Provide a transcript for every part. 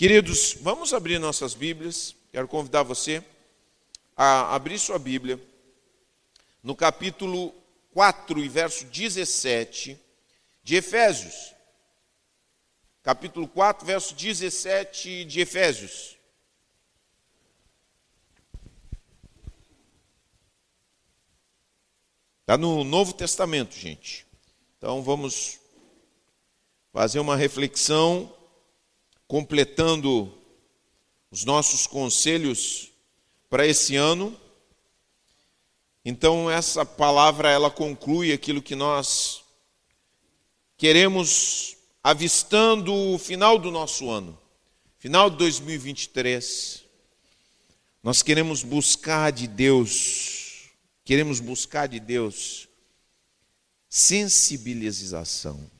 Queridos, vamos abrir nossas Bíblias. Quero convidar você a abrir sua Bíblia no capítulo 4 e verso 17 de Efésios. Capítulo 4, verso 17 de Efésios. Está no Novo Testamento, gente. Então vamos fazer uma reflexão, completando os nossos conselhos para esse ano. Então essa palavra ela conclui aquilo que nós queremos avistando o final do nosso ano, final de 2023. Nós queremos buscar de Deus, queremos buscar de Deus sensibilização.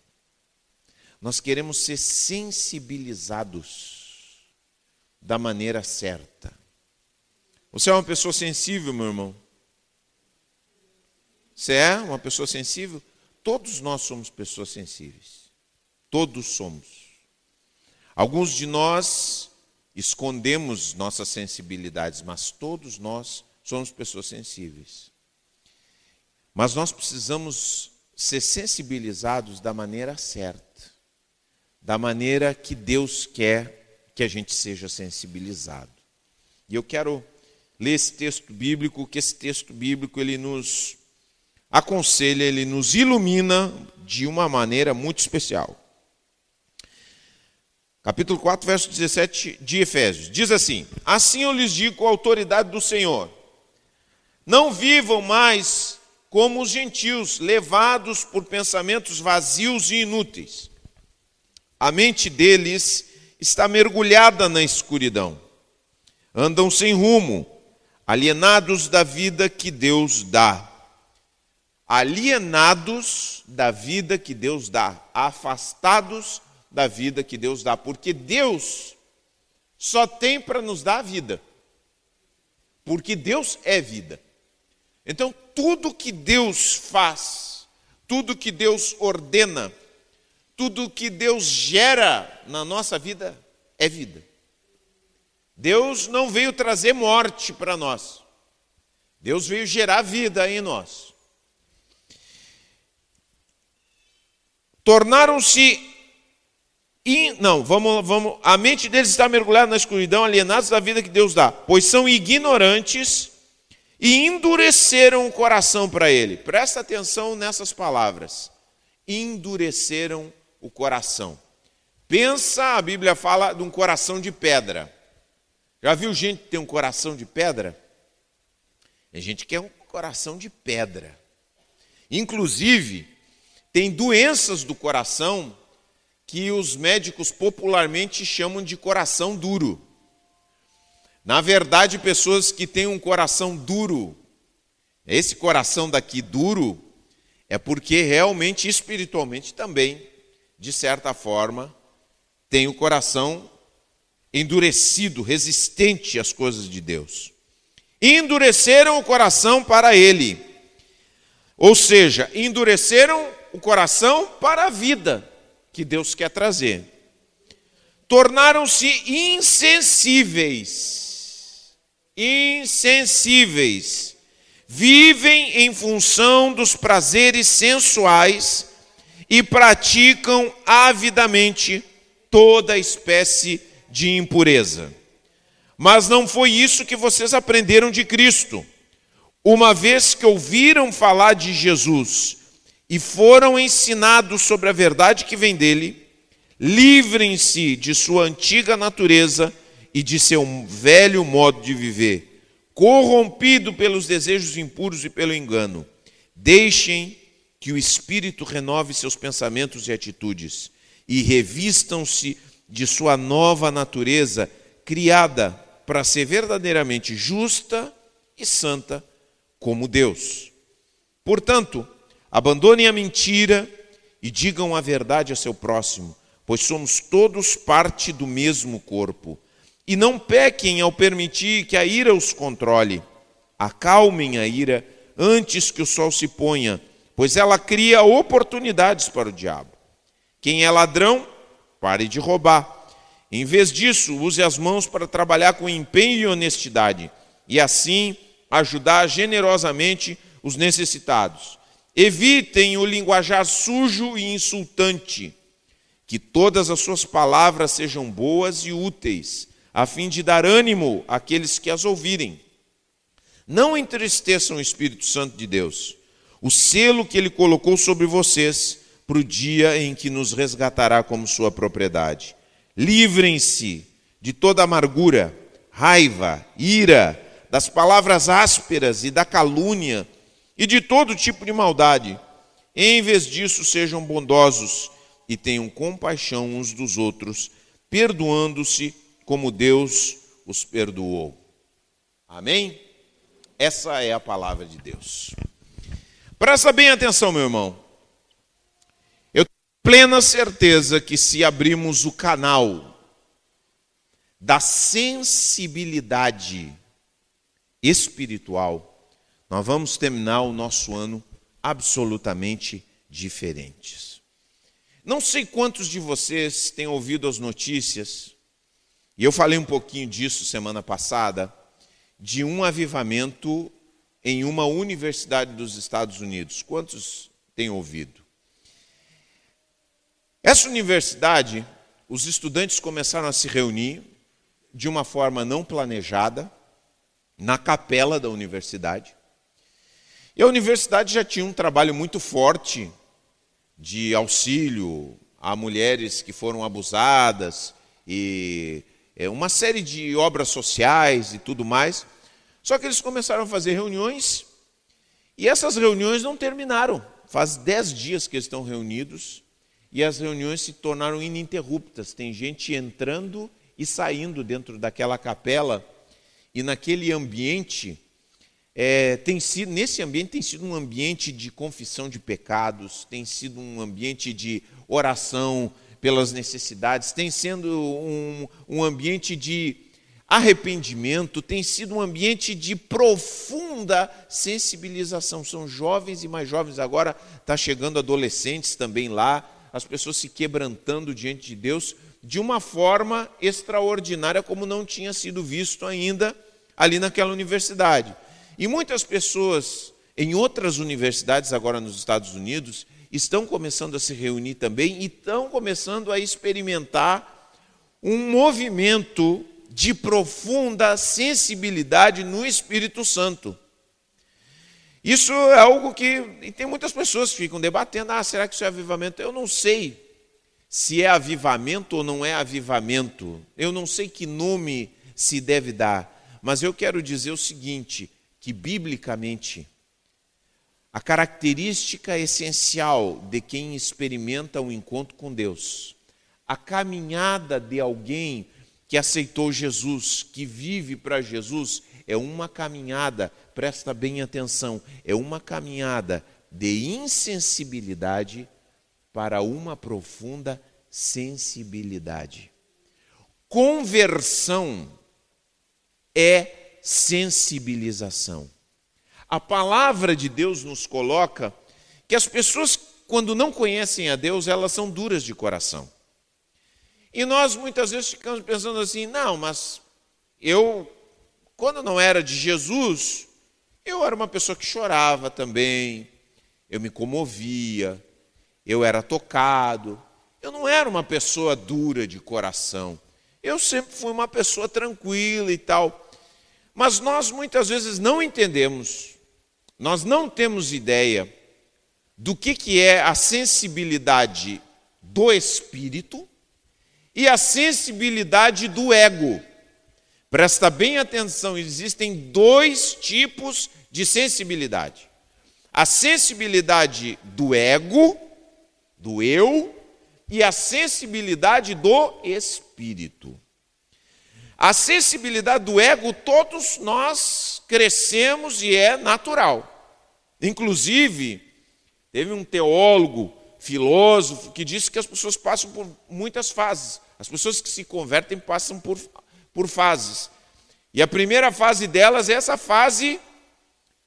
Nós queremos ser sensibilizados da maneira certa. Você é uma pessoa sensível, meu irmão? Você é uma pessoa sensível? Todos nós somos pessoas sensíveis. Todos somos. Alguns de nós escondemos nossas sensibilidades, mas todos nós somos pessoas sensíveis. Mas nós precisamos ser sensibilizados da maneira certa, da maneira que Deus quer que a gente seja sensibilizado. E eu quero ler esse texto bíblico, que esse texto bíblico ele nos aconselha, ele nos ilumina de uma maneira muito especial. Capítulo 4, verso 17 de Efésios. Diz assim: Assim eu lhes digo com a autoridade do Senhor: Não vivam mais como os gentios, levados por pensamentos vazios e inúteis. A mente deles está mergulhada na escuridão. Andam sem rumo, alienados da vida que Deus dá. Alienados da vida que Deus dá, afastados da vida que Deus dá, porque Deus só tem para nos dar a vida. Porque Deus é vida. Então, tudo que Deus faz, tudo que Deus ordena, tudo que Deus gera na nossa vida é vida. Deus não veio trazer morte para nós. Deus veio gerar vida em nós. Tornaram-se não, vamos, vamos. A mente deles está mergulhada na escuridão, alienados da vida que Deus dá, pois são ignorantes e endureceram o coração para ele. Presta atenção nessas palavras. Endureceram o coração. Pensa, a Bíblia fala de um coração de pedra. Já viu gente tem um coração de pedra? Tem gente que é um coração de pedra. Inclusive, tem doenças do coração que os médicos popularmente chamam de coração duro. Na verdade, pessoas que têm um coração duro, esse coração daqui duro, é porque realmente espiritualmente também, de certa forma, tem o coração endurecido, resistente às coisas de Deus. Endureceram o coração para ele. Ou seja, endureceram o coração para a vida que Deus quer trazer. Tornaram-se insensíveis insensíveis, vivem em função dos prazeres sensuais e praticam avidamente toda espécie de impureza. Mas não foi isso que vocês aprenderam de Cristo. Uma vez que ouviram falar de Jesus e foram ensinados sobre a verdade que vem dele, livrem-se de sua antiga natureza e de seu velho modo de viver, corrompido pelos desejos impuros e pelo engano. Deixem que o Espírito renove seus pensamentos e atitudes e revistam-se de sua nova natureza, criada para ser verdadeiramente justa e santa como Deus. Portanto, abandonem a mentira e digam a verdade a seu próximo, pois somos todos parte do mesmo corpo. E não pequem ao permitir que a ira os controle. Acalmem a ira antes que o sol se ponha, pois ela cria oportunidades para o diabo. Quem é ladrão, pare de roubar. Em vez disso, use as mãos para trabalhar com empenho e honestidade e assim ajudar generosamente os necessitados. Evitem o linguajar sujo e insultante. Que todas as suas palavras sejam boas e úteis, a fim de dar ânimo àqueles que as ouvirem. Não entristeçam o Espírito Santo de Deus, o selo que ele colocou sobre vocês para o dia em que nos resgatará como sua propriedade. Livrem-se de toda amargura, raiva, ira, das palavras ásperas e da calúnia e de todo tipo de maldade. Em vez disso, sejam bondosos e tenham compaixão uns dos outros, perdoando-se como Deus os perdoou. Amém? Essa é a palavra de Deus. Presta bem atenção, meu irmão. Eu tenho plena certeza que se abrirmos o canal da sensibilidade espiritual, nós vamos terminar o nosso ano absolutamente diferentes. Não sei quantos de vocês têm ouvido as notícias, e eu falei um pouquinho disso semana passada, de um avivamento em uma universidade dos Estados Unidos. Quantos têm ouvido? Essa universidade, os estudantes começaram a se reunir de uma forma não planejada, na capela da universidade. E a universidade já tinha um trabalho muito forte de auxílio a mulheres que foram abusadas e é, uma série de obras sociais e tudo mais. Só que eles começaram a fazer reuniões e essas reuniões não terminaram. Faz dez dias que eles estão reunidos e as reuniões se tornaram ininterruptas. Tem gente entrando e saindo dentro daquela capela e naquele ambiente é, tem sido nesse ambiente tem sido um ambiente de confissão de pecados, tem sido um ambiente de oração pelas necessidades, tem sido um, um ambiente de arrependimento, tem sido um ambiente de profunda sensibilização. São jovens e mais jovens agora, está chegando adolescentes também lá, as pessoas se quebrantando diante de Deus de uma forma extraordinária, como não tinha sido visto ainda ali naquela universidade. E muitas pessoas em outras universidades, agora nos Estados Unidos, estão começando a se reunir também e estão começando a experimentar um movimento de profunda sensibilidade no Espírito Santo. Isso é algo que. E tem muitas pessoas que ficam debatendo: ah, será que isso é avivamento? Eu não sei se é avivamento ou não é avivamento. Eu não sei que nome se deve dar, mas eu quero dizer o seguinte: que biblicamente a característica essencial de quem experimenta um encontro com Deus, a caminhada de alguém que aceitou Jesus, que vive para Jesus, é uma caminhada, presta bem atenção, é uma caminhada de insensibilidade para uma profunda sensibilidade. Conversão é sensibilização. A palavra de Deus nos coloca que as pessoas, quando não conhecem a Deus, elas são duras de coração. E nós muitas vezes ficamos pensando assim: não, mas eu, quando não era de Jesus, eu era uma pessoa que chorava também, eu me comovia, eu era tocado. Eu não era uma pessoa dura de coração. Eu sempre fui uma pessoa tranquila e tal. Mas nós muitas vezes não entendemos, nós não temos ideia do que, que é a sensibilidade do espírito e a sensibilidade do ego. Presta bem atenção, existem dois tipos de sensibilidade: a sensibilidade do ego do eu e a sensibilidade do espírito. A sensibilidade do ego, todos nós crescemos e é natural. Inclusive, teve um teólogo, filósofo, que disse que as pessoas passam por muitas fases. As pessoas que se convertem passam por, por fases. E a primeira fase delas é essa fase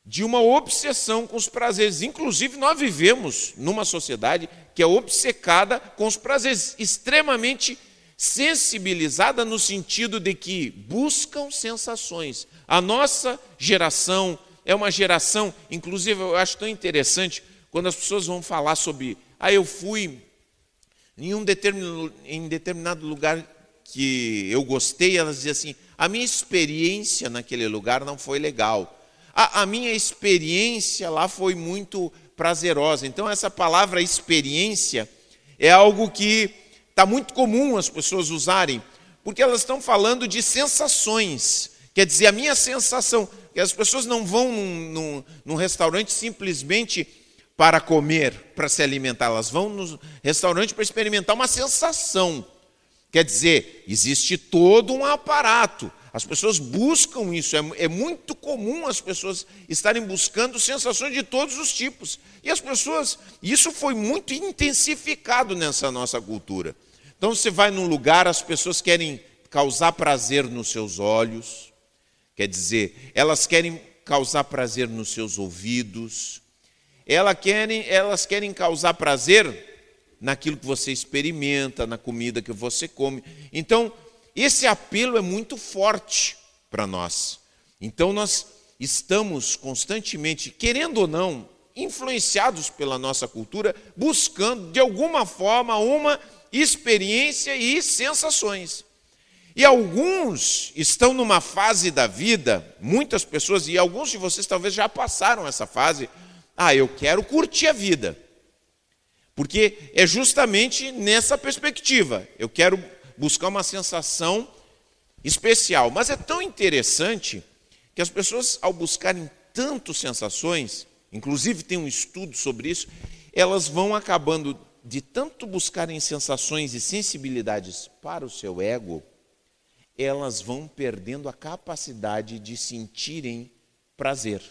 de uma obsessão com os prazeres. Inclusive, nós vivemos numa sociedade que é obcecada com os prazeres, extremamente sensibilizada no sentido de que buscam sensações. A nossa geração é uma geração, inclusive eu acho tão interessante quando as pessoas vão falar sobre, ah, eu fui em um determinado, em determinado lugar que eu gostei, elas dizem assim, a minha experiência naquele lugar não foi legal. A, a minha experiência lá foi muito prazerosa. Então, essa palavra experiência é algo que está muito comum as pessoas usarem, porque elas estão falando de sensações. Quer dizer, a minha sensação, que as pessoas não vão num, num, num restaurante simplesmente para comer, para se alimentar, elas vão no restaurante para experimentar uma sensação. Quer dizer, existe todo um aparato. As pessoas buscam isso. É, é, muito comum as pessoas estarem buscando sensações de todos os tipos. E as pessoas, isso foi muito intensificado nessa nossa cultura. Então você vai num lugar, as pessoas querem causar prazer nos seus olhos, quer dizer, elas querem causar prazer nos seus ouvidos, elas querem, elas querem causar prazer naquilo que você experimenta, na comida que você come. Então, esse apelo é muito forte para nós. Então, nós estamos constantemente, querendo ou não, influenciados pela nossa cultura, buscando de alguma forma uma experiência e sensações. E alguns estão numa fase da vida, muitas pessoas, e alguns de vocês talvez já passaram essa fase. Ah, eu quero curtir a vida. Porque é justamente nessa perspectiva. Eu quero buscar uma sensação especial. Mas é tão interessante que as pessoas, ao buscarem tantas sensações, inclusive tem um estudo sobre isso, elas vão acabando de tanto buscarem sensações e sensibilidades para o seu ego, elas vão perdendo a capacidade de sentirem prazer.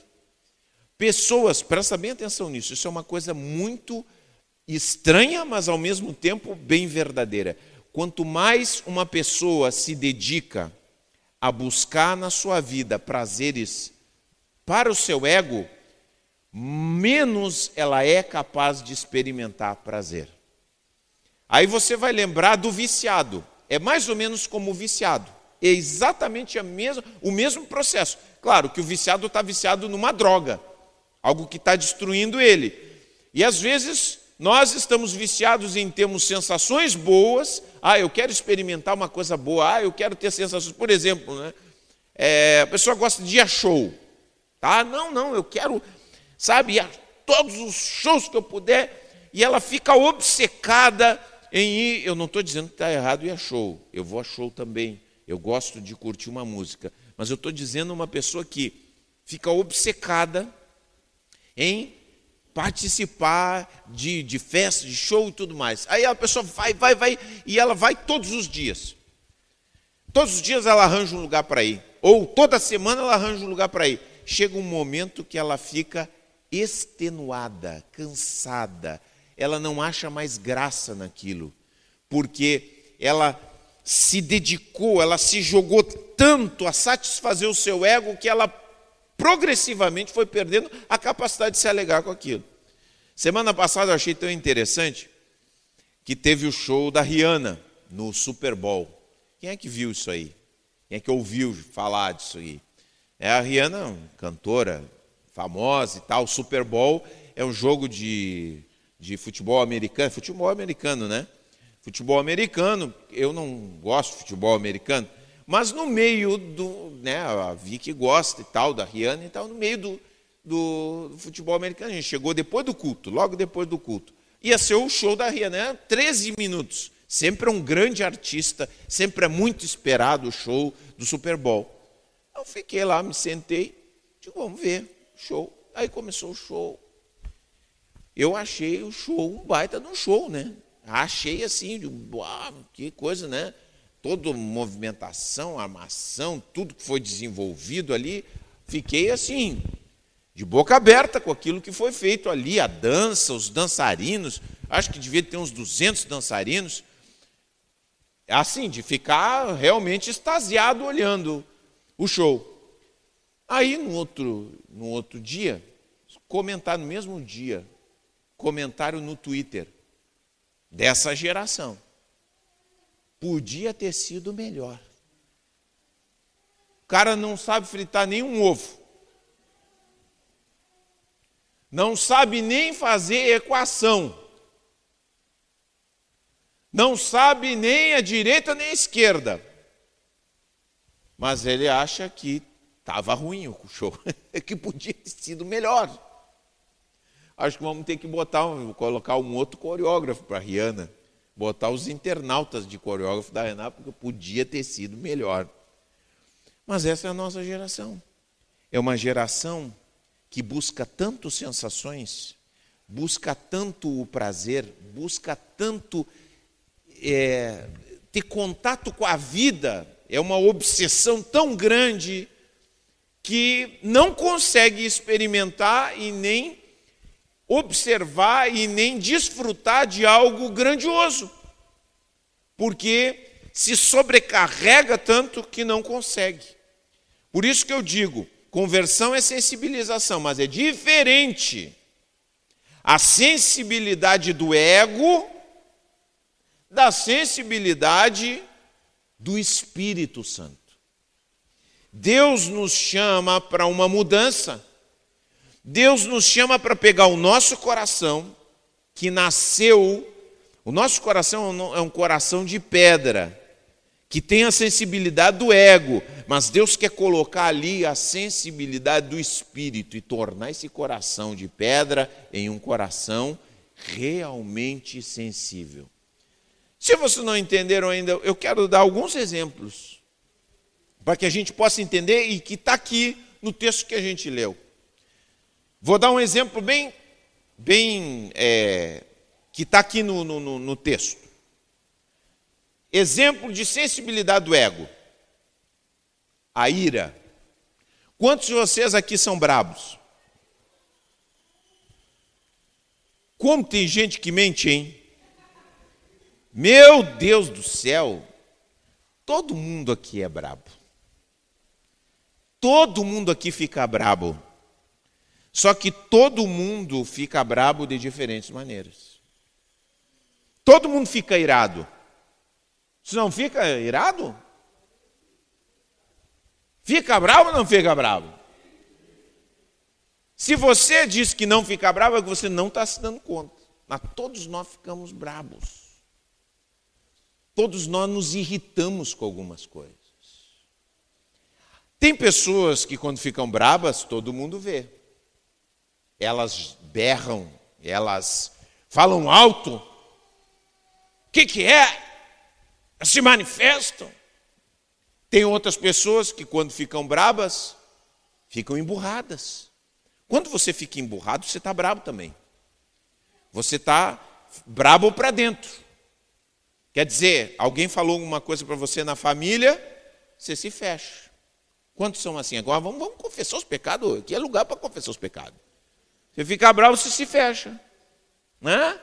Pessoas, presta bem atenção nisso, isso é uma coisa muito estranha, mas ao mesmo tempo bem verdadeira. Quanto mais uma pessoa se dedica a buscar na sua vida prazeres para o seu ego, menos ela é capaz de experimentar prazer. Aí você vai lembrar do viciado. É mais ou menos como o viciado. É exatamente a mesma, o mesmo processo. Claro que o viciado está viciado numa droga, algo que está destruindo ele. E às vezes nós estamos viciados em termos sensações boas. Ah, eu quero experimentar uma coisa boa. Ah, eu quero ter sensações. Por exemplo, né? É, a pessoa gosta de ir a show. Tá? Não, não, eu quero, sabe, ir a todos os shows que eu puder. E ela fica obcecada em ir. Eu não estou dizendo que está errado ir a show. Eu vou a show também. Eu gosto de curtir uma música. Mas eu estou dizendo uma pessoa que fica obcecada em participar de, de festa, de show e tudo mais. Aí a pessoa vai, vai, vai, e ela vai todos os dias. Todos os dias ela arranja um lugar para ir. Ou toda semana ela arranja um lugar para ir. Chega um momento que ela fica extenuada, cansada. Ela não acha mais graça naquilo. Porque ela se dedicou, ela se jogou tanto a satisfazer o seu ego que ela progressivamente foi perdendo a capacidade de se alegar com aquilo. Semana passada eu achei tão interessante que teve o show da Rihanna no Super Bowl. Quem é que viu isso aí? Quem é que ouviu falar disso aí? É a Rihanna, cantora famosa e tal. O Super Bowl é um jogo de, de futebol americano, futebol americano, né? Futebol americano, eu não gosto de futebol americano, mas no meio do, né, a Vicky gosta e tal, da Rihanna e tal, no meio do, do, do, futebol americano, a gente chegou depois do culto, logo depois do culto. Ia ser o show da Rihanna, 13 minutos. Sempre é um grande artista, sempre é muito esperado o show do Super Bowl. Eu fiquei lá, me sentei, digo, vamos ver, show. Aí começou o show. Eu achei o show um baita de um show, né? Achei assim, uau, que coisa, né? Toda movimentação, armação, tudo que foi desenvolvido ali, fiquei assim, de boca aberta com aquilo que foi feito ali, a dança, os dançarinos, acho que devia ter uns 200 dançarinos, assim, de ficar realmente extasiado olhando o show. Aí, no outro, no outro dia, comentar no mesmo dia, comentário no Twitter dessa geração. Podia ter sido melhor. O cara não sabe fritar nenhum ovo. Não sabe nem fazer equação. Não sabe nem a direita nem a esquerda. Mas ele acha que estava ruim o show, que podia ter sido melhor. Acho que vamos ter que botar, colocar um outro coreógrafo para a Rihanna botar os internautas de coreógrafo da Renata, porque podia ter sido melhor. Mas essa é a nossa geração. É uma geração que busca tanto sensações, busca tanto o prazer, busca tanto é, ter contato com a vida, é uma obsessão tão grande que não consegue experimentar e nem observar e nem desfrutar de algo grandioso, porque se sobrecarrega tanto que não consegue. Por isso que eu digo, conversão é sensibilização, mas é diferente a sensibilidade do ego da sensibilidade do Espírito Santo. Deus nos chama para uma mudança. Deus nos chama para pegar o nosso coração, que nasceu, o nosso coração é um coração de pedra, que tem a sensibilidade do ego, mas Deus quer colocar ali a sensibilidade do espírito e tornar esse coração de pedra em um coração realmente sensível. Se vocês não entenderam ainda, eu quero dar alguns exemplos para que a gente possa entender e que está aqui no texto que a gente leu. Vou dar um exemplo bem, bem é, que está aqui no, no, no texto. Exemplo de sensibilidade do ego. A ira. Quantos de vocês aqui são brabos? Como tem gente que mente, hein? Meu Deus do céu! Todo mundo aqui é brabo. Todo mundo aqui fica brabo. Só que todo mundo fica brabo de diferentes maneiras. Todo mundo fica irado. Você não fica irado? Fica bravo ou não fica bravo? Se você diz que não fica bravo, é que você não está se dando conta. Mas todos nós ficamos bravos. Todos nós nos irritamos com algumas coisas. Tem pessoas que, quando ficam bravas, todo mundo vê elas berram, elas falam alto. O que, que é? Se manifestam. Tem outras pessoas que, quando ficam brabas, ficam emburradas. Quando você fica emburrado, você está bravo também. Você está brabo para dentro. Quer dizer, alguém falou alguma coisa para você na família, você se fecha. Quantos são assim? Agora vamos, vamos confessar os pecados. Aqui é lugar para confessar os pecados. Você fica bravo, você se fecha. Né?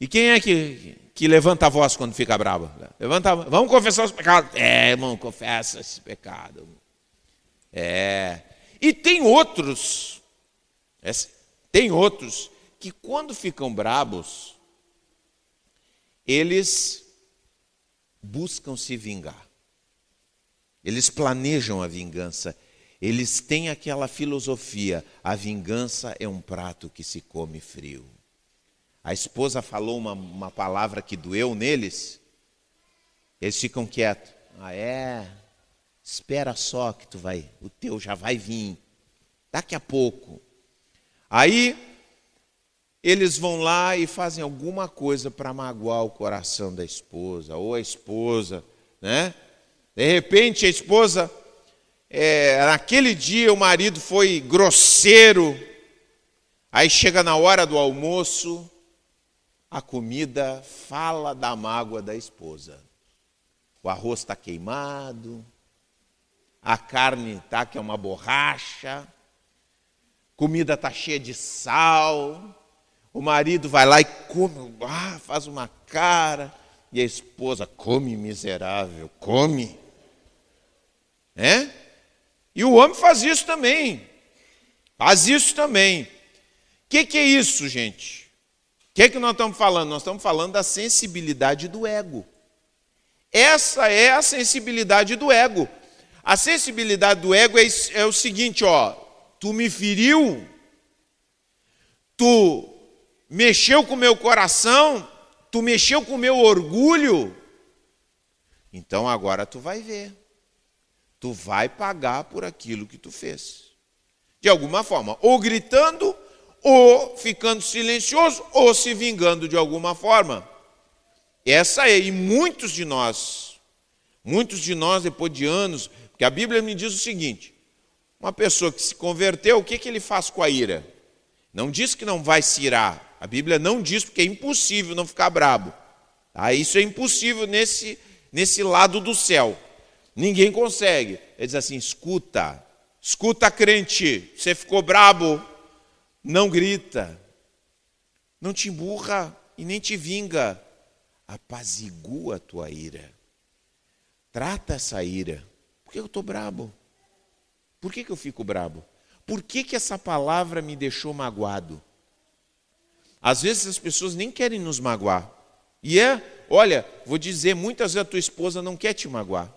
E quem é que, que levanta a voz quando fica bravo? Levanta Vamos confessar os pecados. É, irmão, confessa esse pecado. É. E tem outros, é, tem outros que quando ficam bravos, eles buscam se vingar. Eles planejam a vingança eles têm aquela filosofia: a vingança é um prato que se come frio. A esposa falou uma, uma palavra que doeu neles, eles ficam quietos. Ah, é? Espera só que tu vai, o teu já vai vir. Daqui a pouco. Aí eles vão lá e fazem alguma coisa para magoar o coração da esposa, ou a esposa, né? De repente a esposa é, naquele dia o marido foi grosseiro, aí chega na hora do almoço, a comida fala da mágoa da esposa. O arroz está queimado, a carne está que é uma borracha, comida está cheia de sal, o marido vai lá e come, ah, faz uma cara, e a esposa come miserável, come. É? E o homem faz isso também. Faz isso também. O que, que, é isso, gente? O que, que nós estamos falando? Nós estamos falando da sensibilidade do ego. Essa é a sensibilidade do ego. A sensibilidade do ego é, é o seguinte, ó, tu me feriu, tu mexeu com o meu coração, tu mexeu com o meu orgulho, então agora tu vai ver. Tu vai pagar por aquilo que tu fez. De alguma forma, ou gritando, ou ficando silencioso, ou se vingando de alguma forma. Essa é, e muitos de nós, muitos de nós, depois de anos, porque a Bíblia me diz o seguinte: uma pessoa que se converteu, o que, que ele faz com a ira? Não diz que não vai se irar. A Bíblia não diz, porque é impossível não ficar brabo. Tá? Isso é impossível nesse, nesse lado do céu. Ninguém consegue. Ele diz assim: escuta, escuta, crente, você ficou brabo, não grita, não te emburra e nem te vinga, apazigua a tua ira. Trata essa ira. Por que eu estou brabo? Por que, que eu fico brabo? Por que, que essa palavra me deixou magoado? Às vezes as pessoas nem querem nos magoar. E é, olha, vou dizer, muitas vezes a tua esposa não quer te magoar.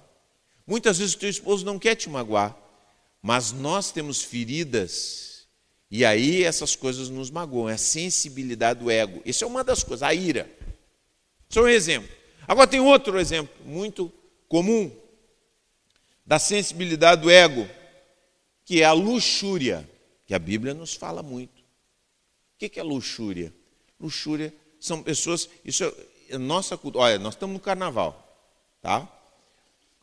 Muitas vezes o teu esposo não quer te magoar. Mas nós temos feridas e aí essas coisas nos magoam. É a sensibilidade do ego. Isso é uma das coisas, a ira. Isso é um exemplo. Agora tem outro exemplo muito comum da sensibilidade do ego que é a luxúria, que a Bíblia nos fala muito. O que é luxúria? Luxúria são pessoas, isso é nossa cultura. Olha, nós estamos no carnaval, tá?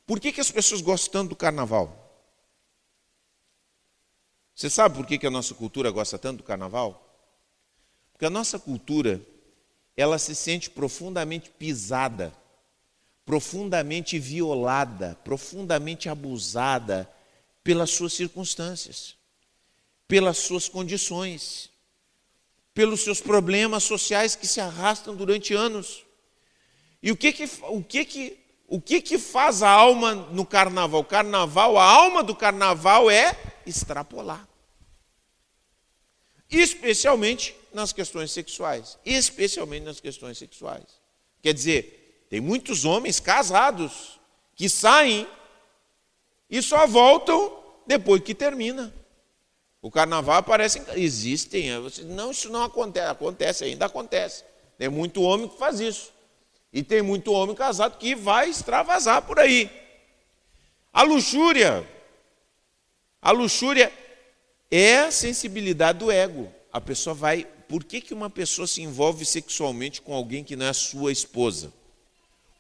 Por que, que as pessoas gostam tanto do carnaval? Você sabe por que, que a nossa cultura gosta tanto do carnaval? Porque a nossa cultura, ela se sente profundamente pisada, profundamente violada, profundamente abusada pelas suas circunstâncias, pelas suas condições, pelos seus problemas sociais que se arrastam durante anos. E o que que, o que, que, o que, que faz a alma no carnaval? Carnaval, a alma do carnaval é extrapolar. Especialmente nas questões sexuais. Especialmente nas questões sexuais. Quer dizer, tem muitos homens casados que saem e só voltam depois que termina. O carnaval aparece, existem, não, isso não acontece, acontece, ainda acontece. Tem muito homem que faz isso. E tem muito homem casado que vai extravasar por aí. A luxúria, a luxúria é a sensibilidade do ego. A pessoa vai, por que, que uma pessoa se envolve sexualmente com alguém que não é sua esposa?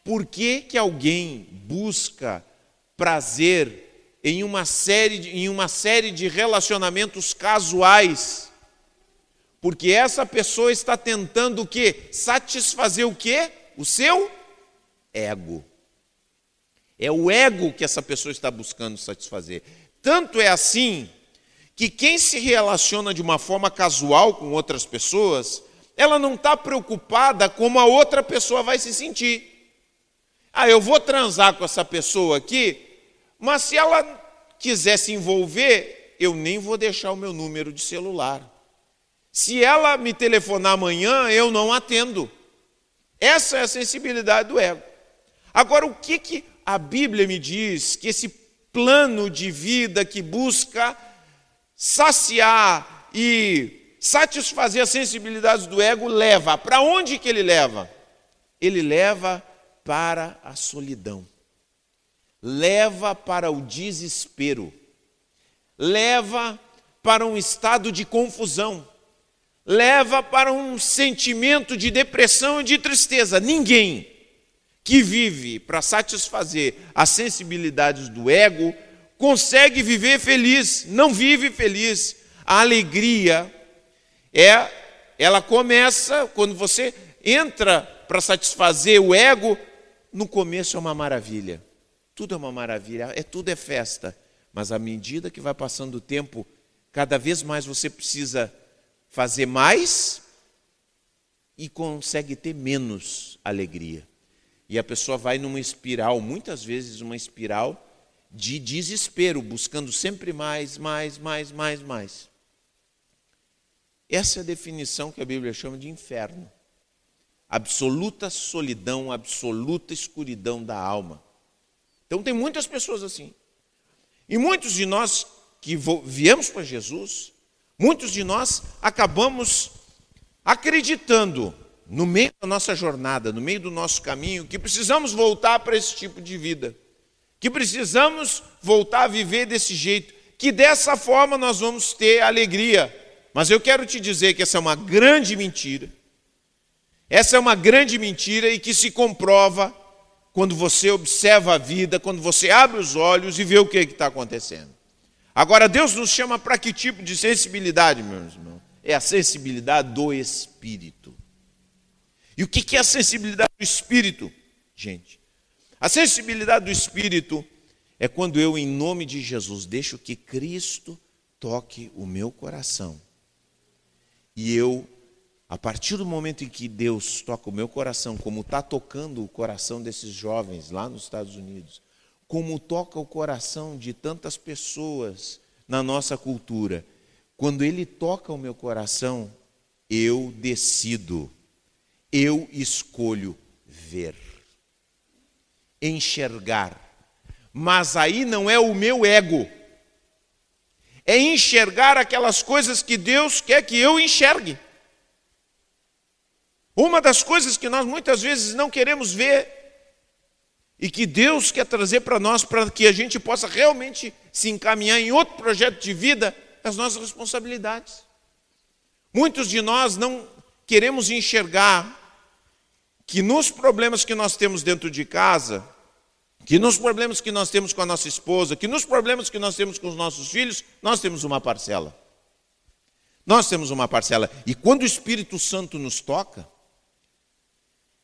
Por que, que alguém busca prazer em uma série de, em uma série de relacionamentos casuais. Porque essa pessoa está tentando o quê? Satisfazer o quê? O seu ego. É o ego que essa pessoa está buscando satisfazer. Tanto é assim que quem se relaciona de uma forma casual com outras pessoas, ela não está preocupada como a outra pessoa vai se sentir. Ah, eu vou transar com essa pessoa aqui, mas se ela quiser se envolver, eu nem vou deixar o meu número de celular. Se ela me telefonar amanhã, eu não atendo. Essa é a sensibilidade do ego. Agora, o que, que a Bíblia me diz que esse plano de vida que busca saciar e satisfazer as sensibilidades do ego leva? Para onde que ele leva? Ele leva para a solidão leva para o desespero, leva para um estado de confusão, leva para um sentimento de depressão e de tristeza. Ninguém que vive para satisfazer as sensibilidades do ego consegue viver feliz, não vive feliz. A alegria é ela começa quando você entra para satisfazer o ego, no começo é uma maravilha. Tudo é uma maravilha, é tudo é festa. Mas à medida que vai passando o tempo, cada vez mais você precisa fazer mais e consegue ter menos alegria. E a pessoa vai numa espiral, muitas vezes uma espiral de desespero, buscando sempre mais, mais, mais, mais, mais. Essa é a definição que a Bíblia chama de inferno. absoluta solidão, absoluta escuridão da alma. Então tem muitas pessoas assim. E muitos de nós que viemos para Jesus, muitos de nós acabamos acreditando no meio da nossa jornada, no meio do nosso caminho, que precisamos voltar para esse tipo de vida, que precisamos voltar a viver desse jeito, que dessa forma nós vamos ter alegria. Mas eu quero te dizer que essa é uma grande mentira. Essa é uma grande mentira e que se comprova quando você observa a vida, quando você abre os olhos e vê o que está acontecendo. Agora, Deus nos chama para que tipo de sensibilidade, meus irmãos? É a sensibilidade do Espírito. E o que é a sensibilidade do Espírito, gente? A sensibilidade do Espírito é quando eu, em nome de Jesus, deixo que Cristo toque o meu coração. E eu a partir do momento em que Deus toca o meu coração, como está tocando o coração desses jovens lá nos Estados Unidos, como toca o coração de tantas pessoas na nossa cultura, quando Ele toca o meu coração, eu decido, eu escolho ver, enxergar. Mas aí não é o meu ego, é enxergar aquelas coisas que Deus quer que eu enxergue. Uma das coisas que nós muitas vezes não queremos ver e que Deus quer trazer para nós para que a gente possa realmente se encaminhar em outro projeto de vida, as nossas responsabilidades. Muitos de nós não queremos enxergar que nos problemas que nós temos dentro de casa, que nos problemas que nós temos com a nossa esposa, que nos problemas que nós temos com os nossos filhos, nós temos uma parcela. Nós temos uma parcela. E quando o Espírito Santo nos toca,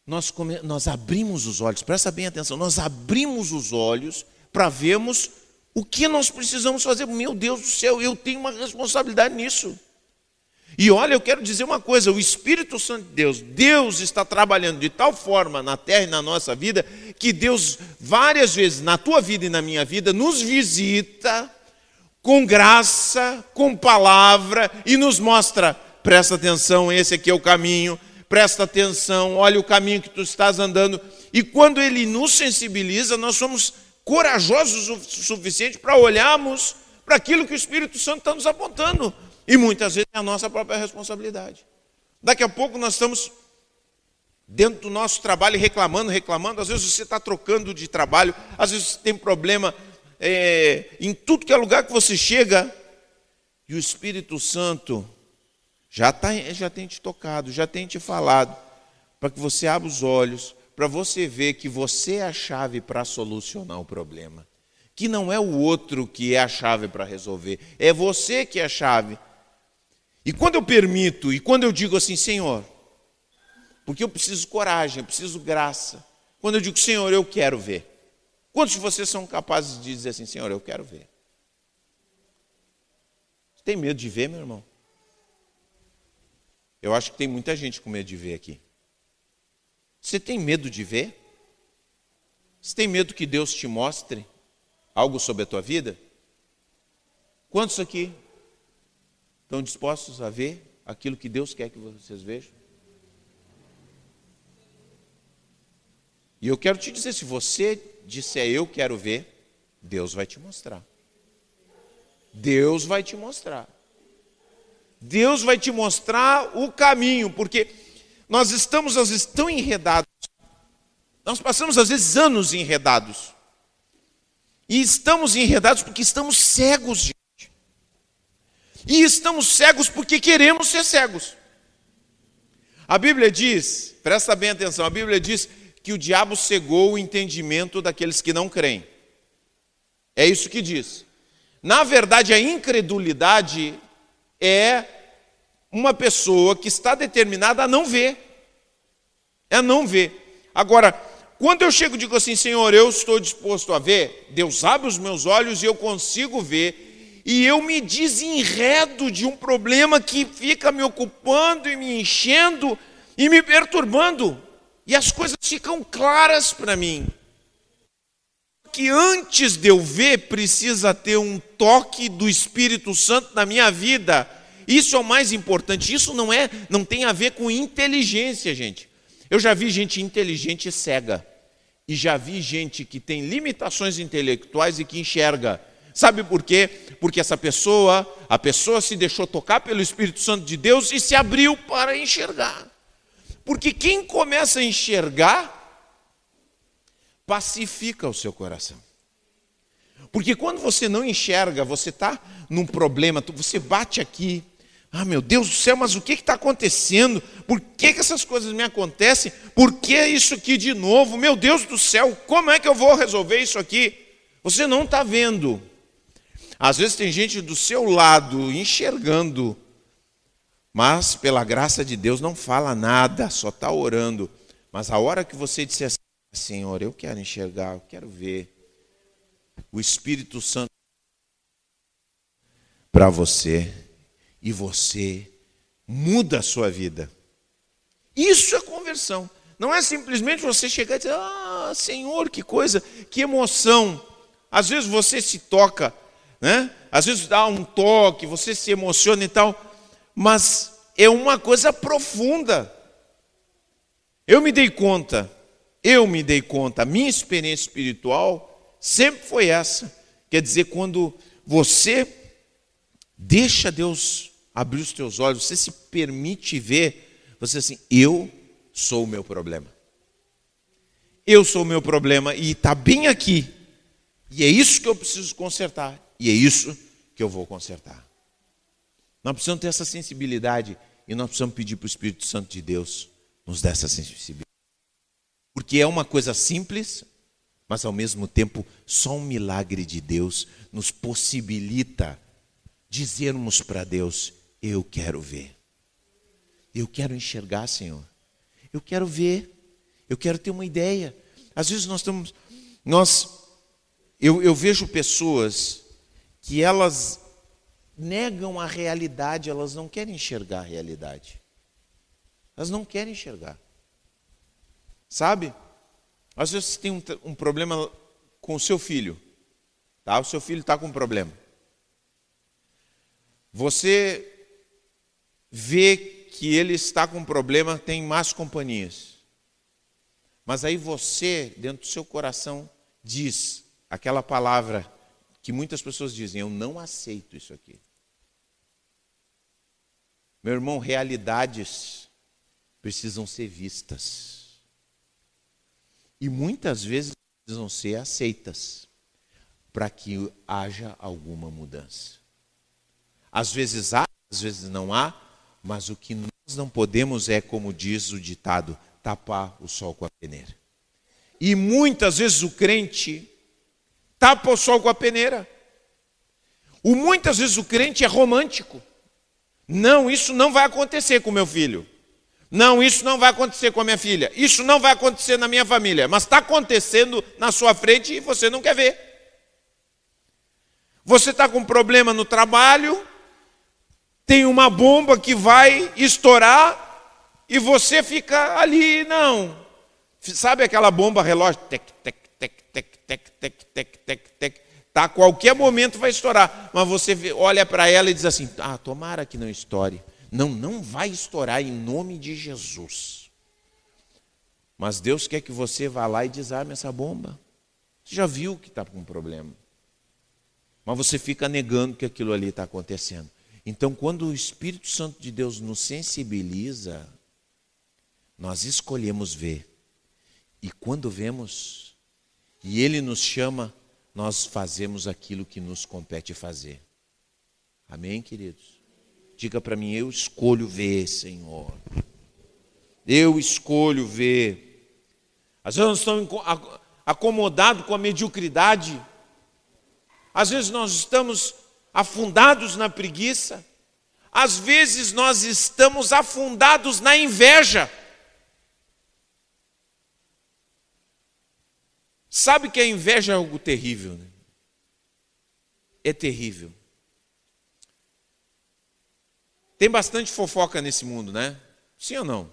nós, come, nós abrimos os olhos, presta bem atenção, nós abrimos os olhos para vermos o que nós precisamos fazer. Meu Deus do céu, eu tenho uma responsabilidade nisso. E olha, eu quero dizer uma coisa: o Espírito Santo de Deus, Deus está trabalhando de tal forma na terra e na nossa vida, que Deus, várias vezes na tua vida e na minha vida, nos visita com graça, com palavra e nos mostra: presta atenção, esse aqui é o caminho, presta atenção, olha o caminho que tu estás andando. E quando ele nos sensibiliza, nós somos corajosos o suficiente para olharmos para aquilo que o Espírito Santo está nos apontando. E muitas vezes é a nossa própria responsabilidade. Daqui a pouco nós estamos dentro do nosso trabalho reclamando, reclamando. Às vezes você está trocando de trabalho, às vezes você tem problema é, em tudo que é lugar que você chega. E o Espírito Santo já, tá, já tem te tocado, já tem te falado, para que você abra os olhos, para você ver que você é a chave para solucionar o problema. Que não é o outro que é a chave para resolver, é você que é a chave. E quando eu permito, e quando eu digo assim, Senhor, porque eu preciso coragem, eu preciso graça. Quando eu digo, Senhor, eu quero ver. Quantos de vocês são capazes de dizer assim, Senhor, eu quero ver? Você tem medo de ver, meu irmão? Eu acho que tem muita gente com medo de ver aqui. Você tem medo de ver? Você tem medo que Deus te mostre algo sobre a tua vida? Quantos aqui estão dispostos a ver aquilo que Deus quer que vocês vejam? E eu quero te dizer: se você disser eu quero ver, Deus vai te mostrar. Deus vai te mostrar. Deus vai te mostrar o caminho, porque nós estamos às vezes tão enredados, nós passamos às vezes anos enredados, e estamos enredados porque estamos cegos, gente. E estamos cegos porque queremos ser cegos. A Bíblia diz, presta bem atenção, a Bíblia diz que o diabo cegou o entendimento daqueles que não creem. É isso que diz. Na verdade, a incredulidade é uma pessoa que está determinada a não ver. É a não ver. Agora, quando eu chego e digo assim, Senhor, eu estou disposto a ver, Deus abre os meus olhos e eu consigo ver, e eu me desenredo de um problema que fica me ocupando e me enchendo e me perturbando, e as coisas ficam claras para mim que antes de eu ver, precisa ter um toque do Espírito Santo na minha vida. Isso é o mais importante. Isso não é, não tem a ver com inteligência, gente. Eu já vi gente inteligente e cega. E já vi gente que tem limitações intelectuais e que enxerga. Sabe por quê? Porque essa pessoa, a pessoa se deixou tocar pelo Espírito Santo de Deus e se abriu para enxergar. Porque quem começa a enxergar, pacifica o seu coração. Porque quando você não enxerga, você está num problema, você bate aqui, ah, meu Deus do céu, mas o que está acontecendo? Por que, que essas coisas me acontecem? Por que isso aqui de novo? Meu Deus do céu, como é que eu vou resolver isso aqui? Você não está vendo. Às vezes tem gente do seu lado enxergando, mas pela graça de Deus não fala nada, só está orando. Mas a hora que você disser assim, Senhor, eu quero enxergar, eu quero ver, o Espírito Santo para você e você muda a sua vida. Isso é conversão. Não é simplesmente você chegar e dizer: Ah, Senhor, que coisa, que emoção. Às vezes você se toca, né? Às vezes dá um toque, você se emociona e tal, mas é uma coisa profunda. Eu me dei conta, eu me dei conta, a minha experiência espiritual sempre foi essa. Quer dizer, quando você deixa Deus abrir os teus olhos, você se permite ver, você assim, eu sou o meu problema. Eu sou o meu problema e está bem aqui. E é isso que eu preciso consertar. E é isso que eu vou consertar. Nós precisamos ter essa sensibilidade e nós precisamos pedir para o Espírito Santo de Deus nos dar essa sensibilidade. Porque é uma coisa simples, mas ao mesmo tempo só um milagre de Deus nos possibilita dizermos para Deus: eu quero ver. Eu quero enxergar, Senhor. Eu quero ver. Eu quero ter uma ideia. Às vezes nós estamos. Nós, eu, eu vejo pessoas que elas negam a realidade, elas não querem enxergar a realidade. Elas não querem enxergar. Sabe? Às vezes você tem um, um problema com o seu filho. Tá? O seu filho está com um problema. Você vê que ele está com um problema, tem más companhias. Mas aí você, dentro do seu coração, diz aquela palavra que muitas pessoas dizem: Eu não aceito isso aqui. Meu irmão, realidades precisam ser vistas. E muitas vezes precisam ser aceitas para que haja alguma mudança. Às vezes há, às vezes não há, mas o que nós não podemos é, como diz o ditado, tapar o sol com a peneira. E muitas vezes o crente tapa o sol com a peneira. O muitas vezes o crente é romântico. Não, isso não vai acontecer com meu filho. Não, isso não vai acontecer com a minha filha. Isso não vai acontecer na minha família. Mas está acontecendo na sua frente e você não quer ver. Você está com um problema no trabalho, tem uma bomba que vai estourar e você fica ali, não. Sabe aquela bomba relógio? Tec, tec, tec, tec, tec, tec, tec, tec, tec. Tá, a qualquer momento vai estourar. Mas você olha para ela e diz assim: ah, tomara que não estoure. Não, não vai estourar em nome de Jesus. Mas Deus quer que você vá lá e desarme essa bomba. Você já viu que está com um problema. Mas você fica negando que aquilo ali está acontecendo. Então, quando o Espírito Santo de Deus nos sensibiliza, nós escolhemos ver. E quando vemos, e Ele nos chama, nós fazemos aquilo que nos compete fazer. Amém, queridos? Diga para mim, eu escolho ver, Senhor. Eu escolho ver. Às vezes nós estamos acomodados com a mediocridade. Às vezes nós estamos afundados na preguiça, às vezes nós estamos afundados na inveja. Sabe que a inveja é algo terrível, né? É terrível. Tem bastante fofoca nesse mundo, né? Sim ou não?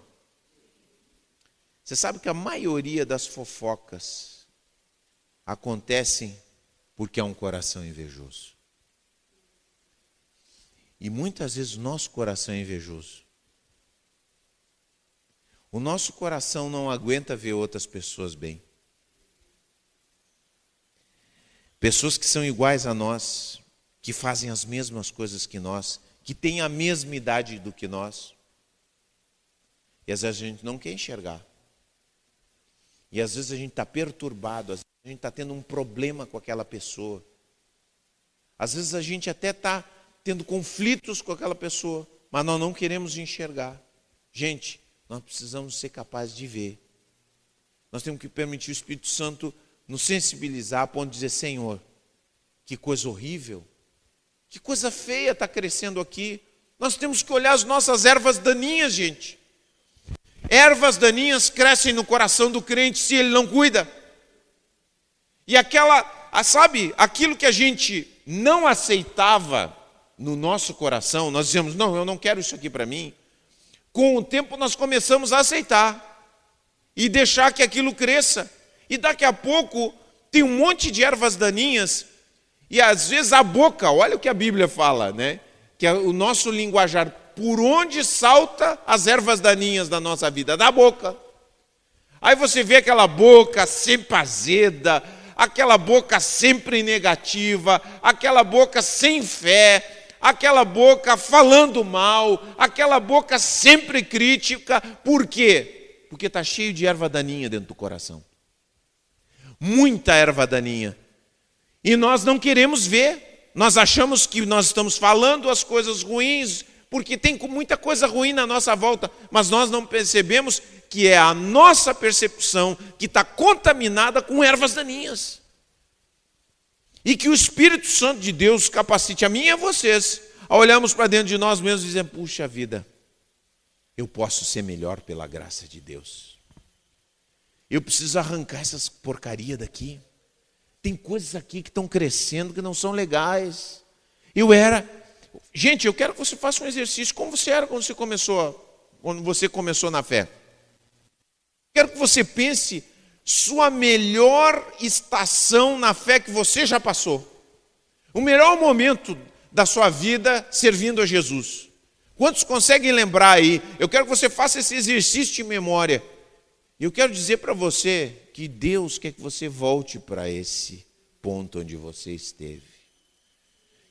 Você sabe que a maioria das fofocas acontecem porque há um coração invejoso. E muitas vezes o nosso coração é invejoso. O nosso coração não aguenta ver outras pessoas bem. Pessoas que são iguais a nós, que fazem as mesmas coisas que nós, que têm a mesma idade do que nós. E às vezes a gente não quer enxergar. E às vezes a gente está perturbado, às vezes a gente está tendo um problema com aquela pessoa. Às vezes a gente até está tendo conflitos com aquela pessoa, mas nós não queremos enxergar. Gente, nós precisamos ser capazes de ver. Nós temos que permitir o Espírito Santo nos sensibilizar a ponto de dizer: Senhor, que coisa horrível, que coisa feia está crescendo aqui. Nós temos que olhar as nossas ervas daninhas, gente. Ervas daninhas crescem no coração do crente se ele não cuida. E aquela, sabe, aquilo que a gente não aceitava no nosso coração, nós dizemos: não, eu não quero isso aqui para mim. Com o tempo nós começamos a aceitar e deixar que aquilo cresça. E daqui a pouco tem um monte de ervas daninhas e às vezes a boca, olha o que a Bíblia fala, né? Que é o nosso linguajar, por onde salta as ervas daninhas da nossa vida? Da boca. Aí você vê aquela boca sempre azeda, aquela boca sempre negativa, aquela boca sem fé, aquela boca falando mal, aquela boca sempre crítica. Por quê? Porque está cheio de erva daninha dentro do coração. Muita erva daninha. E nós não queremos ver. Nós achamos que nós estamos falando as coisas ruins, porque tem muita coisa ruim na nossa volta, mas nós não percebemos que é a nossa percepção que está contaminada com ervas daninhas. E que o Espírito Santo de Deus capacite a mim e a vocês a olharmos para dentro de nós mesmos e dizer: puxa vida, eu posso ser melhor pela graça de Deus. Eu preciso arrancar essas porcaria daqui. Tem coisas aqui que estão crescendo que não são legais. Eu era. Gente, eu quero que você faça um exercício. Como você era quando você começou, quando você começou na fé? Quero que você pense sua melhor estação na fé que você já passou. O melhor momento da sua vida servindo a Jesus. Quantos conseguem lembrar aí? Eu quero que você faça esse exercício de memória. E eu quero dizer para você que Deus quer que você volte para esse ponto onde você esteve.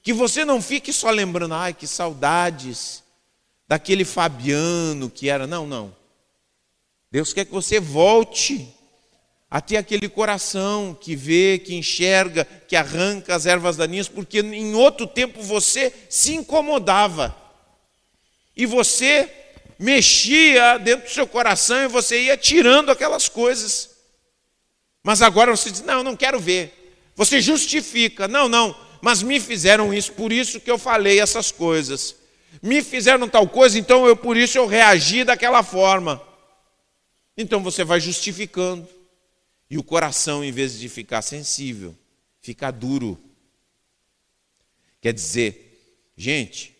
Que você não fique só lembrando, ai, que saudades daquele Fabiano que era. Não, não. Deus quer que você volte a ter aquele coração que vê, que enxerga, que arranca as ervas daninhas, porque em outro tempo você se incomodava. E você mexia dentro do seu coração e você ia tirando aquelas coisas. Mas agora você diz: não, não quero ver. Você justifica: não, não, mas me fizeram isso, por isso que eu falei essas coisas. Me fizeram tal coisa, então eu por isso eu reagi daquela forma. Então você vai justificando. E o coração, em vez de ficar sensível, fica duro. Quer dizer, gente,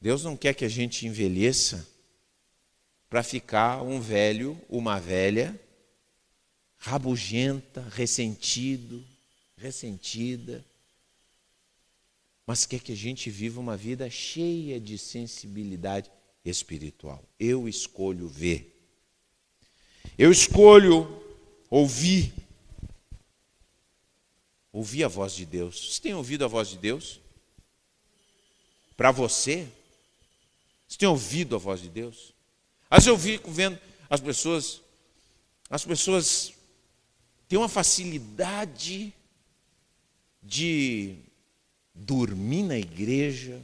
Deus não quer que a gente envelheça para ficar um velho, uma velha, rabugenta, ressentido, ressentida, mas quer que a gente viva uma vida cheia de sensibilidade espiritual. Eu escolho ver. Eu escolho ouvir. Ouvir a voz de Deus. Você tem ouvido a voz de Deus? Para você? Você tem ouvido a voz de Deus? Às vezes eu fico vendo as pessoas, as pessoas têm uma facilidade de dormir na igreja.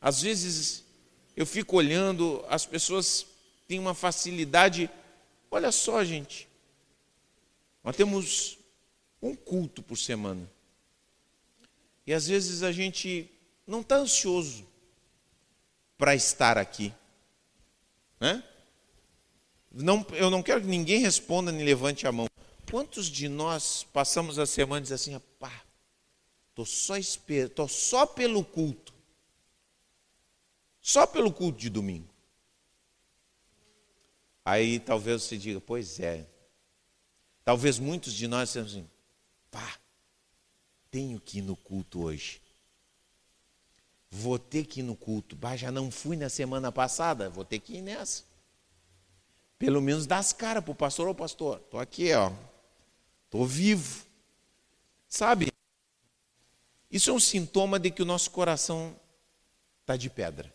Às vezes eu fico olhando, as pessoas têm uma facilidade Olha só, gente. Nós temos um culto por semana. E às vezes a gente não está ansioso para estar aqui. Né? Não, eu não quero que ninguém responda nem levante a mão. Quantos de nós passamos a semana e diz assim, pá, estou só, esper tô só pelo culto. Só pelo culto de domingo. Aí talvez você diga, pois é. Talvez muitos de nós sejam assim, pá, tenho que ir no culto hoje. Vou ter que ir no culto. Bah, já não fui na semana passada, vou ter que ir nessa. Pelo menos dá as caras para o pastor, ô pastor, estou aqui, ó. Estou vivo. Sabe? Isso é um sintoma de que o nosso coração está de pedra.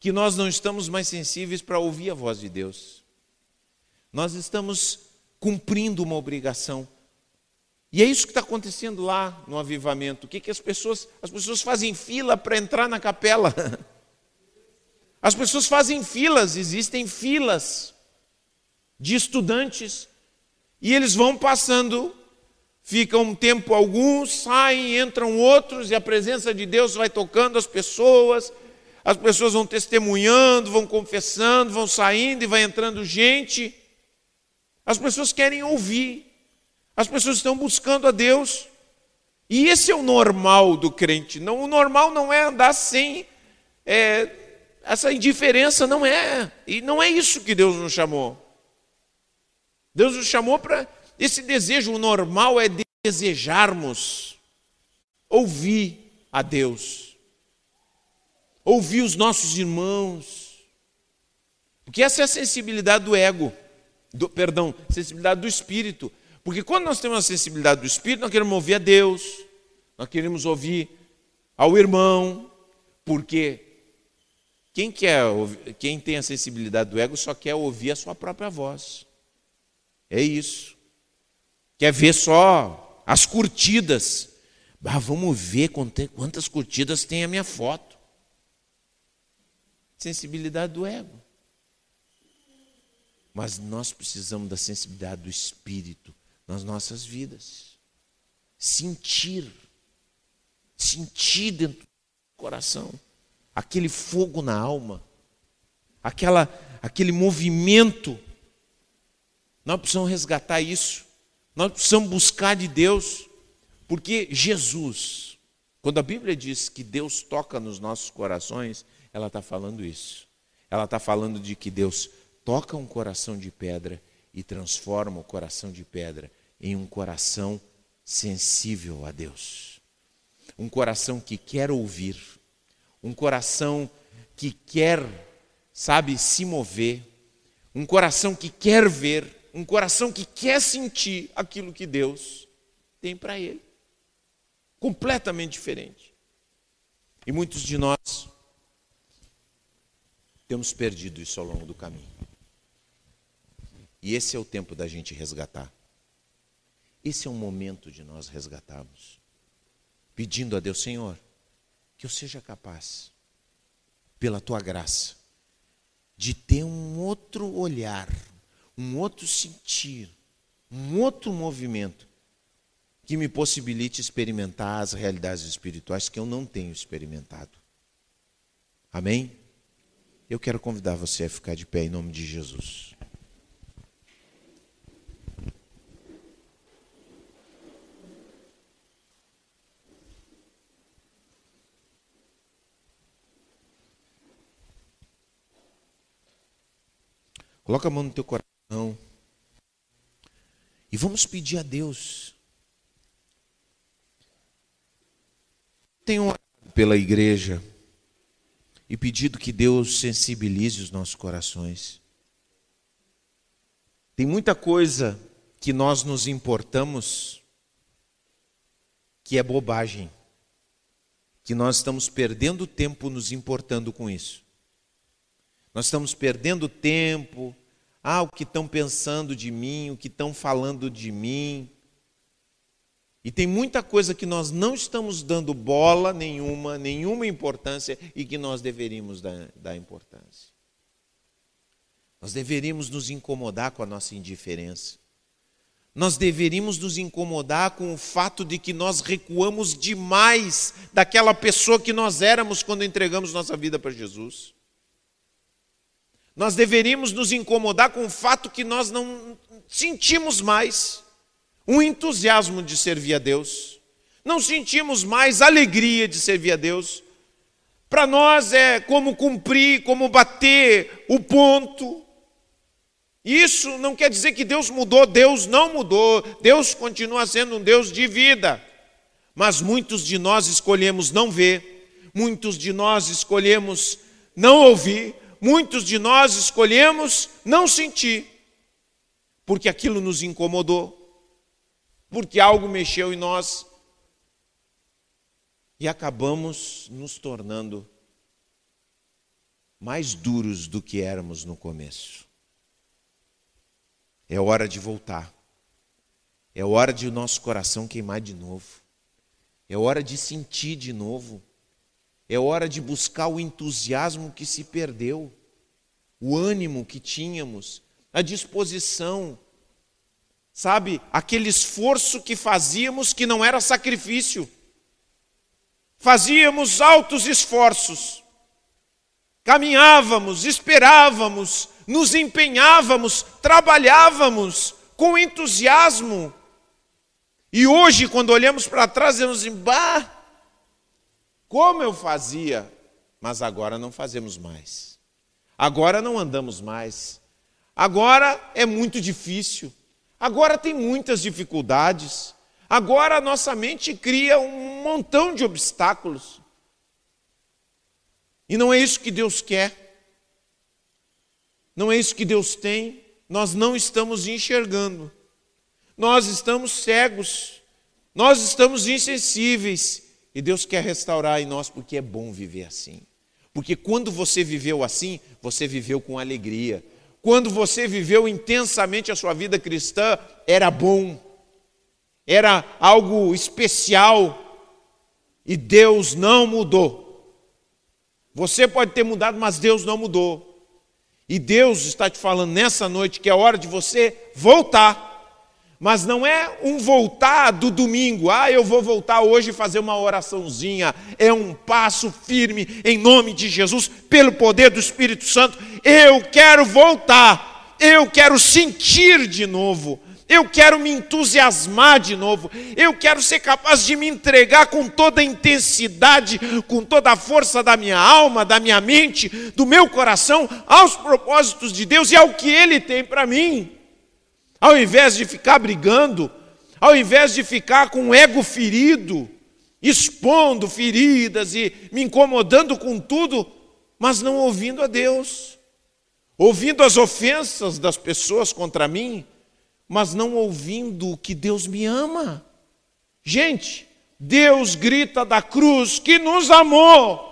Que nós não estamos mais sensíveis para ouvir a voz de Deus. Nós estamos cumprindo uma obrigação. E é isso que está acontecendo lá no avivamento. O que, que as pessoas. As pessoas fazem fila para entrar na capela. As pessoas fazem filas, existem filas de estudantes, e eles vão passando, ficam um tempo alguns, saem, entram outros, e a presença de Deus vai tocando as pessoas, as pessoas vão testemunhando, vão confessando, vão saindo e vai entrando gente. As pessoas querem ouvir, as pessoas estão buscando a Deus. E esse é o normal do crente. Não, o normal não é andar sem é, essa indiferença não é, e não é isso que Deus nos chamou. Deus nos chamou para esse desejo, o normal é desejarmos ouvir a Deus, ouvir os nossos irmãos, porque essa é a sensibilidade do ego, do, perdão, sensibilidade do espírito. Porque quando nós temos a sensibilidade do espírito, nós queremos ouvir a Deus, nós queremos ouvir ao irmão, porque quem, quer, quem tem a sensibilidade do ego só quer ouvir a sua própria voz. É isso. Quer ver só as curtidas. Vamos ver quantas curtidas tem a minha foto. Sensibilidade do ego. Mas nós precisamos da sensibilidade do espírito nas nossas vidas. Sentir. Sentir dentro do coração aquele fogo na alma, aquela, aquele movimento. Nós precisamos resgatar isso. Nós precisamos buscar de Deus, porque Jesus, quando a Bíblia diz que Deus toca nos nossos corações, ela está falando isso. Ela está falando de que Deus toca um coração de pedra e transforma o coração de pedra em um coração sensível a Deus. Um coração que quer ouvir, um coração que quer, sabe, se mover, um coração que quer ver, um coração que quer sentir aquilo que Deus tem para ele. Completamente diferente. E muitos de nós temos perdido isso ao longo do caminho. E esse é o tempo da gente resgatar. Esse é o momento de nós resgatarmos. Pedindo a Deus, Senhor, que eu seja capaz, pela tua graça, de ter um outro olhar, um outro sentir, um outro movimento que me possibilite experimentar as realidades espirituais que eu não tenho experimentado. Amém? Eu quero convidar você a ficar de pé em nome de Jesus. Coloca a mão no teu coração. E vamos pedir a Deus. Tenho orado pela igreja e pedido que Deus sensibilize os nossos corações. Tem muita coisa que nós nos importamos que é bobagem, que nós estamos perdendo tempo nos importando com isso. Nós estamos perdendo tempo. Ah, o que estão pensando de mim, o que estão falando de mim. E tem muita coisa que nós não estamos dando bola nenhuma, nenhuma importância e que nós deveríamos dar, dar importância. Nós deveríamos nos incomodar com a nossa indiferença. Nós deveríamos nos incomodar com o fato de que nós recuamos demais daquela pessoa que nós éramos quando entregamos nossa vida para Jesus. Nós deveríamos nos incomodar com o fato que nós não sentimos mais um entusiasmo de servir a Deus, não sentimos mais alegria de servir a Deus. Para nós é como cumprir, como bater o ponto. Isso não quer dizer que Deus mudou, Deus não mudou, Deus continua sendo um Deus de vida. Mas muitos de nós escolhemos não ver, muitos de nós escolhemos não ouvir, muitos de nós escolhemos não sentir, porque aquilo nos incomodou, porque algo mexeu em nós e acabamos nos tornando mais duros do que éramos no começo. É hora de voltar. É hora de o nosso coração queimar de novo. É hora de sentir de novo. É hora de buscar o entusiasmo que se perdeu, o ânimo que tínhamos, a disposição, sabe, aquele esforço que fazíamos que não era sacrifício. Fazíamos altos esforços, caminhávamos, esperávamos, nos empenhávamos, trabalhávamos com entusiasmo. E hoje, quando olhamos para trás, dizemos assim, bah, como eu fazia, mas agora não fazemos mais. Agora não andamos mais. Agora é muito difícil. Agora tem muitas dificuldades. Agora a nossa mente cria um montão de obstáculos. E não é isso que Deus quer. Não é isso que Deus tem. Nós não estamos enxergando. Nós estamos cegos. Nós estamos insensíveis. E Deus quer restaurar em nós porque é bom viver assim. Porque quando você viveu assim, você viveu com alegria. Quando você viveu intensamente a sua vida cristã, era bom. Era algo especial. E Deus não mudou. Você pode ter mudado, mas Deus não mudou. E Deus está te falando nessa noite que é hora de você voltar mas não é um voltar do domingo, ah, eu vou voltar hoje fazer uma oraçãozinha. É um passo firme em nome de Jesus, pelo poder do Espírito Santo. Eu quero voltar, eu quero sentir de novo, eu quero me entusiasmar de novo, eu quero ser capaz de me entregar com toda a intensidade, com toda a força da minha alma, da minha mente, do meu coração, aos propósitos de Deus e ao que Ele tem para mim. Ao invés de ficar brigando, ao invés de ficar com o ego ferido, expondo feridas e me incomodando com tudo, mas não ouvindo a Deus, ouvindo as ofensas das pessoas contra mim, mas não ouvindo que Deus me ama. Gente, Deus grita da cruz que nos amou.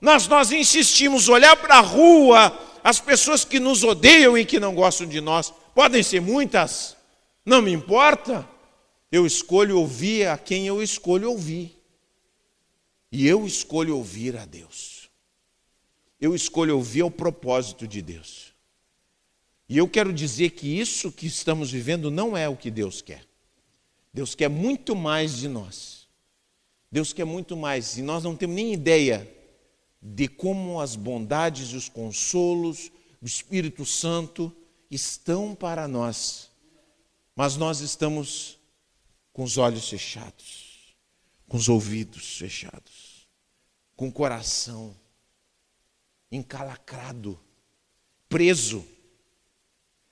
Mas nós insistimos olhar para a rua, as pessoas que nos odeiam e que não gostam de nós. Podem ser muitas, não me importa. Eu escolho ouvir a quem eu escolho ouvir. E eu escolho ouvir a Deus. Eu escolho ouvir o propósito de Deus. E eu quero dizer que isso que estamos vivendo não é o que Deus quer. Deus quer muito mais de nós. Deus quer muito mais. E nós não temos nem ideia de como as bondades e os consolos do Espírito Santo estão para nós, mas nós estamos com os olhos fechados, com os ouvidos fechados, com o coração encalacrado, preso.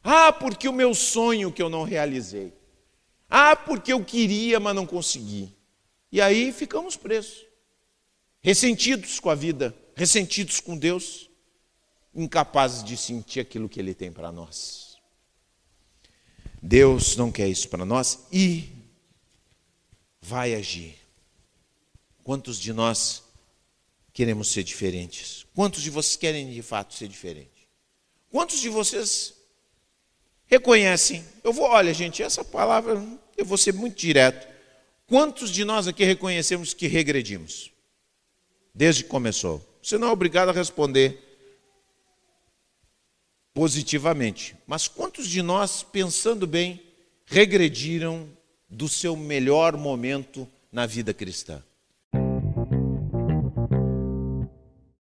Ah, porque o meu sonho que eu não realizei. Ah, porque eu queria, mas não consegui. E aí ficamos presos, ressentidos com a vida, ressentidos com Deus incapazes de sentir aquilo que Ele tem para nós. Deus não quer isso para nós e vai agir. Quantos de nós queremos ser diferentes? Quantos de vocês querem de fato ser diferentes? Quantos de vocês reconhecem? Eu vou, olha, gente, essa palavra eu vou ser muito direto. Quantos de nós aqui reconhecemos que regredimos? Desde que começou. Você não é obrigado a responder positivamente. Mas quantos de nós, pensando bem, regrediram do seu melhor momento na vida cristã?